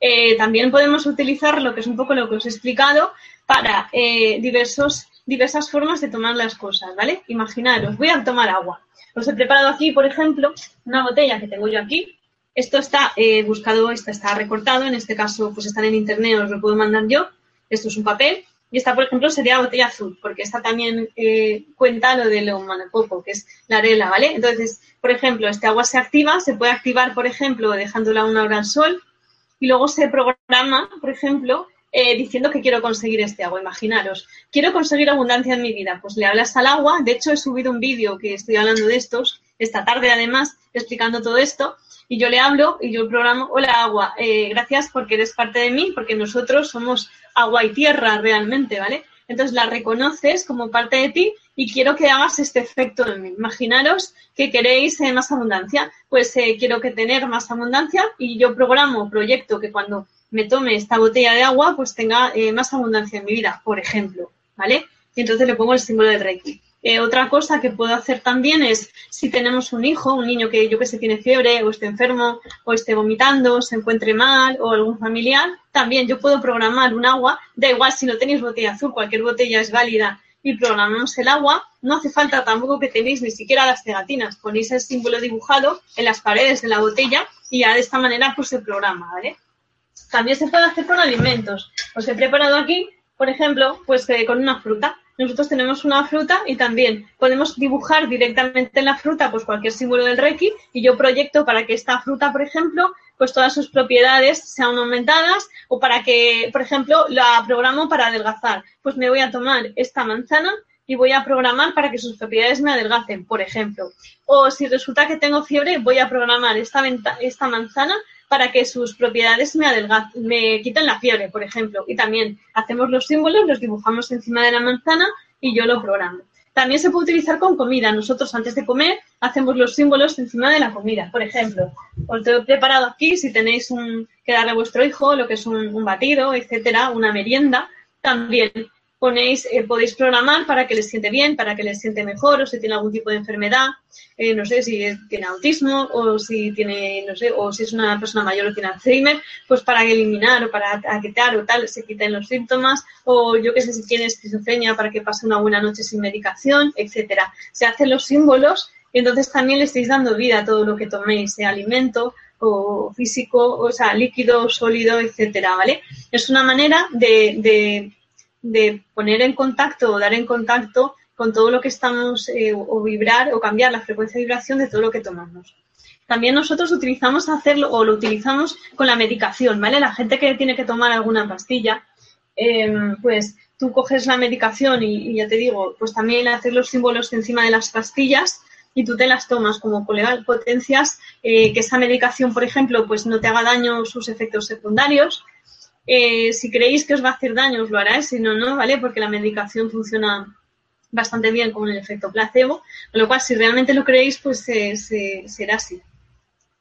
Eh, también podemos utilizar lo que es un poco lo que os he explicado para eh, diversos, diversas formas de tomar las cosas, ¿vale? Imaginaros, voy a tomar agua. Os he preparado aquí, por ejemplo, una botella que tengo yo aquí. Esto está eh, buscado, esto está recortado, en este caso pues están en internet, os lo puedo mandar yo. Esto es un papel y esta, por ejemplo, sería botella azul, porque esta también eh, cuenta lo de lo monopopo, que es la arela, ¿vale? Entonces, por ejemplo, este agua se activa, se puede activar, por ejemplo, dejándola una hora al sol, y luego se programa, por ejemplo, eh, diciendo que quiero conseguir este agua. Imaginaros, quiero conseguir abundancia en mi vida. Pues le hablas al agua. De hecho, he subido un vídeo que estoy hablando de estos, esta tarde además, explicando todo esto. Y yo le hablo y yo programo, hola agua, eh, gracias porque eres parte de mí, porque nosotros somos agua y tierra realmente, ¿vale? Entonces la reconoces como parte de ti y quiero que hagas este efecto en mí. Imaginaros que queréis eh, más abundancia. Pues eh, quiero que tener más abundancia y yo programo, proyecto que cuando me tome esta botella de agua, pues tenga más abundancia en mi vida, por ejemplo, ¿vale? Y entonces le pongo el símbolo del Reiki. Eh, otra cosa que puedo hacer también es si tenemos un hijo, un niño que yo que sé tiene fiebre o esté enfermo o esté vomitando, o se encuentre mal o algún familiar, también yo puedo programar un agua, da igual si no tenéis botella azul, cualquier botella es válida y programamos el agua, no hace falta tampoco que tenéis ni siquiera las pegatinas, ponéis el símbolo dibujado en las paredes de la botella y ya de esta manera pues se programa, ¿vale? También se puede hacer con alimentos. Os he preparado aquí, por ejemplo, pues eh, con una fruta nosotros tenemos una fruta y también podemos dibujar directamente en la fruta pues cualquier símbolo del Reiki y yo proyecto para que esta fruta, por ejemplo, pues todas sus propiedades sean aumentadas o para que, por ejemplo, la programo para adelgazar. Pues me voy a tomar esta manzana y voy a programar para que sus propiedades me adelgacen, por ejemplo. O si resulta que tengo fiebre, voy a programar esta, esta manzana para que sus propiedades me, me quiten la fiebre, por ejemplo. Y también hacemos los símbolos, los dibujamos encima de la manzana y yo lo programo. También se puede utilizar con comida. Nosotros antes de comer hacemos los símbolos encima de la comida. Por ejemplo, os he preparado aquí, si tenéis un, que darle a vuestro hijo lo que es un batido, etcétera, una merienda, también ponéis, eh, podéis programar para que les siente bien, para que les siente mejor, o si tiene algún tipo de enfermedad, eh, no sé si tiene autismo o si tiene, no sé, o si es una persona mayor o tiene Alzheimer, pues para eliminar o para quitar o tal, se quiten los síntomas, o yo qué sé, si tiene esquizofrenia para que pase una buena noche sin medicación, etcétera. Se hacen los símbolos y entonces también le estáis dando vida a todo lo que toméis, sea alimento o físico, o sea, líquido, sólido, etcétera, ¿vale? Es una manera de de poner en contacto o dar en contacto con todo lo que estamos eh, o vibrar o cambiar la frecuencia de vibración de todo lo que tomamos. También nosotros utilizamos hacerlo o lo utilizamos con la medicación, ¿vale? La gente que tiene que tomar alguna pastilla, em, pues tú coges la medicación y, ya te digo, pues también hacer los símbolos encima de las pastillas y tú te las tomas como potencias eh, que esa medicación, por ejemplo, pues no te haga daño sus efectos secundarios eh, si creéis que os va a hacer daño, os lo hará, si no, no, ¿vale? Porque la medicación funciona bastante bien con el efecto placebo, con lo cual, si realmente lo creéis, pues será así.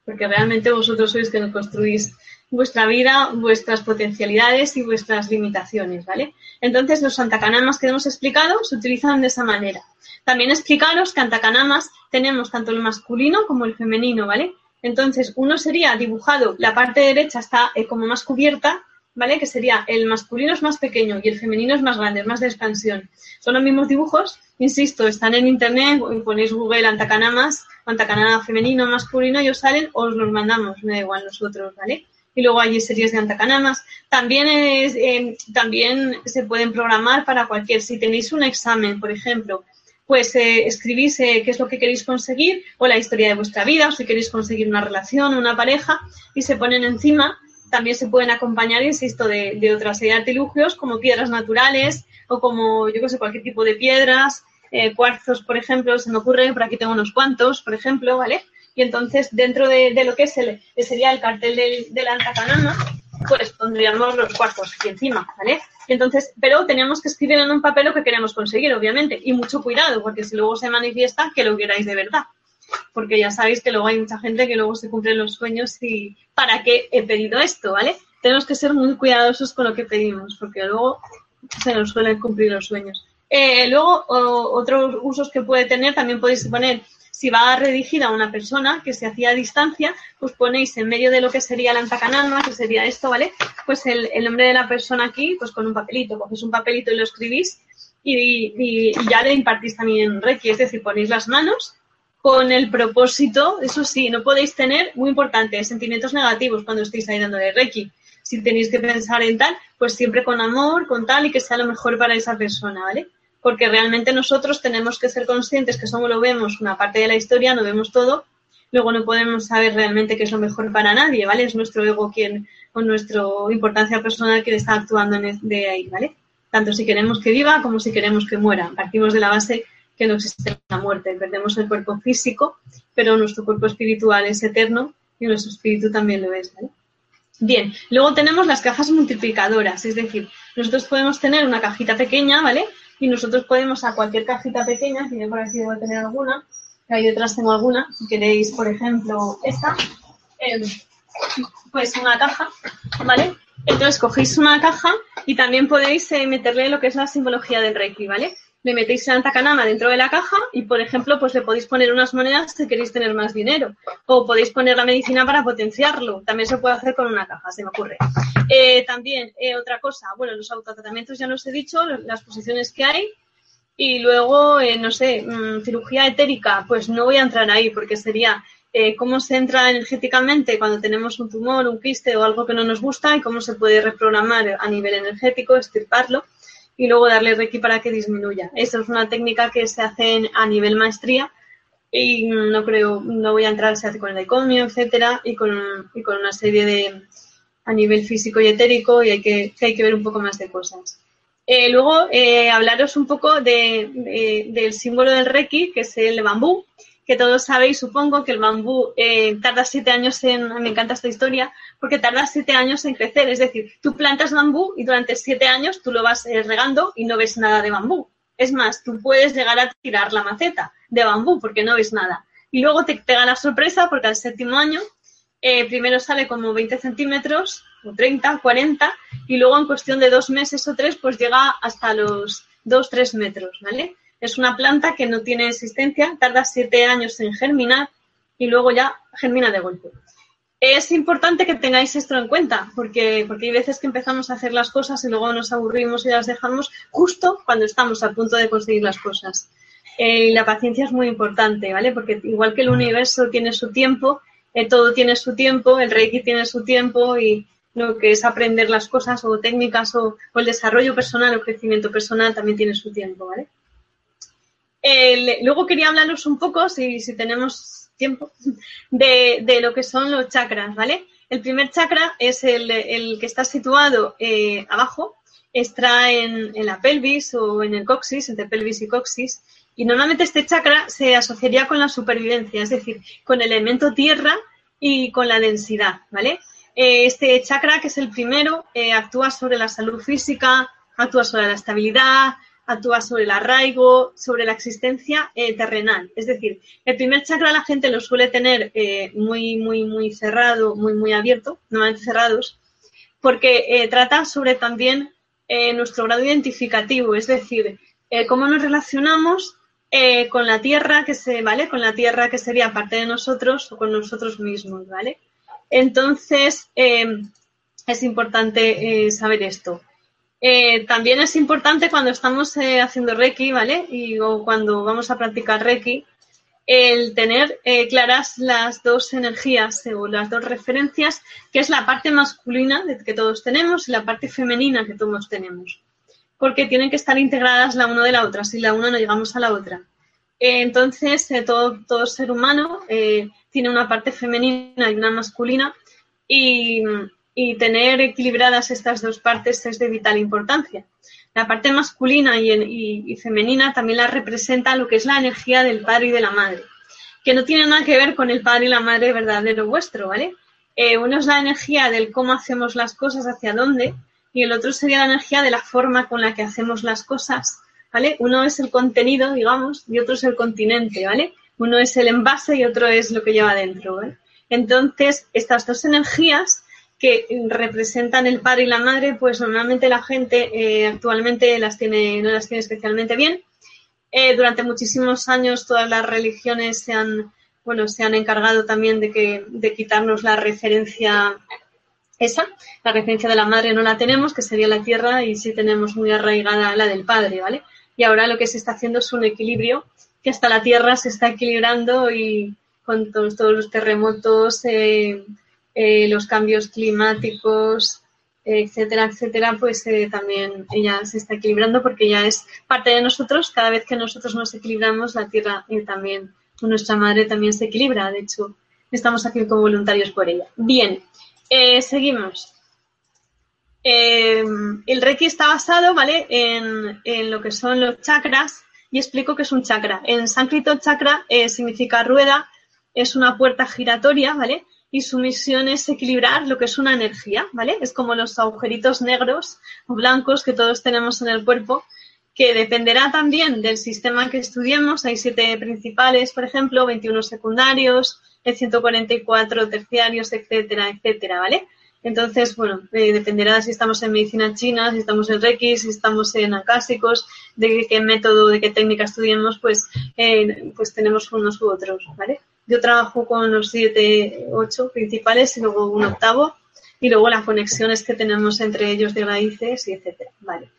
Porque realmente vosotros sois que construís vuestra vida, vuestras potencialidades y vuestras limitaciones, ¿vale? Entonces, los antacanamas que hemos explicado se utilizan de esa manera. También explicaros que antacanamas tenemos tanto el masculino como el femenino, ¿vale? Entonces, uno sería dibujado, la parte derecha está eh, como más cubierta ¿vale? Que sería el masculino es más pequeño y el femenino es más grande, es más de expansión. Son los mismos dibujos, insisto, están en internet, ponéis Google Antacanamas, Antacanama femenino, masculino y os salen, os los mandamos, me da igual nosotros, ¿vale? Y luego hay series de Antacanamas. También, es, eh, también se pueden programar para cualquier, si tenéis un examen, por ejemplo, pues eh, escribís eh, qué es lo que queréis conseguir o la historia de vuestra vida, o si queréis conseguir una relación, una pareja, y se ponen encima también se pueden acompañar, insisto, de, de otra serie de artilugios como piedras naturales o como, yo que sé, cualquier tipo de piedras, eh, cuarzos, por ejemplo, se me ocurre, por aquí tengo unos cuantos, por ejemplo, ¿vale? Y entonces, dentro de, lo que es el, sería el cartel del, del antacanama, pues pondríamos los cuarzos aquí encima, ¿vale? entonces, pero tenemos que escribir en un papel lo que queremos conseguir, obviamente, y mucho cuidado, porque si luego se manifiesta, que lo queráis de verdad porque ya sabéis que luego hay mucha gente que luego se cumplen los sueños y ¿para qué he pedido esto? ¿Vale? Tenemos que ser muy cuidadosos con lo que pedimos, porque luego se nos suelen cumplir los sueños. Eh, luego, otros usos que puede tener, también podéis poner, si va redirigida a una persona que se hacía a distancia, pues ponéis en medio de lo que sería la antacanalma, que sería esto, ¿vale? Pues el, nombre de la persona aquí, pues con un papelito, cogéis un papelito y lo escribís y, y ya le impartís también Reiki, es decir, ponéis las manos con el propósito, eso sí, no podéis tener, muy importante, sentimientos negativos cuando estéis ahí dándole Reiki. Si tenéis que pensar en tal, pues siempre con amor, con tal y que sea lo mejor para esa persona, ¿vale? Porque realmente nosotros tenemos que ser conscientes que solo lo vemos una parte de la historia, no vemos todo, luego no podemos saber realmente qué es lo mejor para nadie, ¿vale? Es nuestro ego quien, con nuestra importancia personal que está actuando de ahí, ¿vale? Tanto si queremos que viva como si queremos que muera. Partimos de la base que no existe la muerte. Perdemos el cuerpo físico, pero nuestro cuerpo espiritual es eterno y nuestro espíritu también lo es. Bien, luego tenemos las cajas multiplicadoras, es decir, nosotros podemos tener una cajita pequeña, ¿vale? Y nosotros podemos a cualquier cajita pequeña, si yo por aquí debo tener alguna, que ahí detrás tengo alguna, si queréis, por ejemplo, esta, em, pues una caja, ¿vale? Entonces cogéis una caja y también podéis eh, meterle lo que es la simbología del Reiki, ¿vale? Le metéis el Takanama dentro de la caja y, por ejemplo, pues le podéis poner unas monedas si queréis tener más dinero. O podéis poner la medicina para potenciarlo. También se puede hacer con una caja, se me ocurre. Eh, también, eh, otra cosa, bueno, los autotratamientos ya los he dicho, las posiciones que hay. Y luego, no sé, mm, cirugía etérica, pues no voy a entrar ahí porque sería eh, cómo se entra energéticamente cuando tenemos un tumor, un quiste o algo que no nos gusta y cómo se puede reprogramar a nivel energético, estirparlo y luego darle reiki para que disminuya. Esa es una técnica que se hace a nivel maestría y no creo, no voy a entrar, se hace con el decomio, etcétera, y con, y con una serie de a nivel físico y etérico y hay que, hay que ver un poco más de cosas. Eh, luego, eh, hablaros un poco de, del símbolo del Reiki, que es el bambú, que todos sabéis, supongo, que el bambú eh, tarda siete años en, me encanta esta historia, porque tarda siete años en crecer. Es decir, tú plantas bambú y durante siete años tú lo vas eh, regando y no ves nada de bambú. Es más, tú puedes llegar a tirar la maceta de bambú porque no ves nada. Y luego te pega la sorpresa porque al séptimo año eh, primero sale como 20 centímetros, o 30, 40, y luego en cuestión de dos meses o tres, pues llega hasta los 2, 3 metros, ¿vale? Es una planta que no tiene existencia, tarda siete años en germinar y luego ya germina de golpe. Es importante que tengáis esto en cuenta, porque, porque hay veces que empezamos a hacer las cosas y luego nos aburrimos y las dejamos justo cuando estamos a punto de conseguir las cosas. Eh, y la paciencia es muy importante, ¿vale? Porque igual que el universo tiene su tiempo, eh, todo tiene su tiempo, el Reiki tiene su tiempo y lo que es aprender las cosas o técnicas o, o el desarrollo personal o crecimiento personal también tiene su tiempo, ¿vale? Luego quería hablaros un poco, si, tenemos tiempo, de, lo que son los chakras, ¿vale? El primer chakra es el, que está situado eh, abajo, está en, la pelvis o en el coxis, entre pelvis y coxis, y normalmente este chakra se asociaría con la supervivencia, es decir, con el elemento tierra y con la densidad, ¿vale? Eh, este chakra, que es el primero, eh, actúa sobre la salud física, actúa sobre la estabilidad, actúa sobre el arraigo, sobre la existencia eh, terrenal. Es decir, el primer chakra la gente lo suele tener eh, muy, muy, muy cerrado, muy, muy abierto, normalmente cerrados, porque eh, trata sobre también nuestro grado identificativo, es decir, cómo nos relacionamos con la tierra que se, ¿vale? Con la tierra que sería parte de nosotros o con nosotros mismos, ¿vale? Entonces, es importante saber esto. Eh, también es importante cuando estamos eh, haciendo Reiki, ¿vale? O cuando vamos a practicar Reiki, el tener eh, claras las dos energías o las dos referencias, que es la parte masculina que todos tenemos y la parte femenina que todos tenemos. Porque tienen que estar integradas la una de la otra, si la una no llegamos a la otra. entonces, todo, todo ser humano tiene una parte femenina y una masculina y, y tener equilibradas estas dos partes es de vital importancia. La parte masculina y, femenina también la representa lo que es la energía del padre y de la madre, que no tiene nada que ver con el padre y la madre verdadero vuestro, ¿vale? Eh, uno es la energía del cómo hacemos las cosas, hacia dónde, y el otro sería la energía de la forma con la que hacemos las cosas, ¿vale? Uno es el contenido, digamos, y otro es el continente, ¿vale? Uno es el envase y otro es lo que lleva dentro, ¿vale? Entonces, estas dos energías que representan el padre y la madre, pues normalmente la gente eh, actualmente las tiene, no las tiene especialmente bien. Eh, durante muchísimos años todas las religiones se han, bueno, se han encargado también de, que, de quitarnos la referencia esa, la referencia de la madre no la tenemos, que sería la tierra, y sí tenemos muy arraigada la del padre, ¿vale? Y ahora lo que se está haciendo es un equilibrio, que hasta la tierra se está equilibrando y con todos, todos los terremotos, eh, eh, los cambios climáticos, etcétera, etcétera, pues eh, también ella se está equilibrando porque ya es parte de nosotros. Cada vez que nosotros nos equilibramos, la Tierra eh, también, nuestra madre también se equilibra. De hecho, estamos aquí como voluntarios por ella. Bien, seguimos. el Reiki está basado, ¿vale? En, en, lo que son los chakras y explico qué es un chakra. En sánscrito, chakra significa rueda, es una puerta giratoria, ¿vale? Y su misión es equilibrar lo que es una energía, ¿vale? Es como los agujeritos negros o blancos que todos tenemos en el cuerpo, que dependerá también del sistema que estudiemos. Hay siete principales, por ejemplo, 21 secundarios, 144 terciarios, etcétera, etcétera, ¿vale? Entonces, bueno, eh, dependerá si estamos en medicina china, si estamos en Reiki, si estamos en acásicos, de qué método, de qué técnica estudiemos, pues, eh, pues tenemos unos u otros, ¿vale? Yo trabajo con los siete, ocho principales y luego un octavo y luego las conexiones que tenemos entre ellos de raíces y etcétera, ¿vale?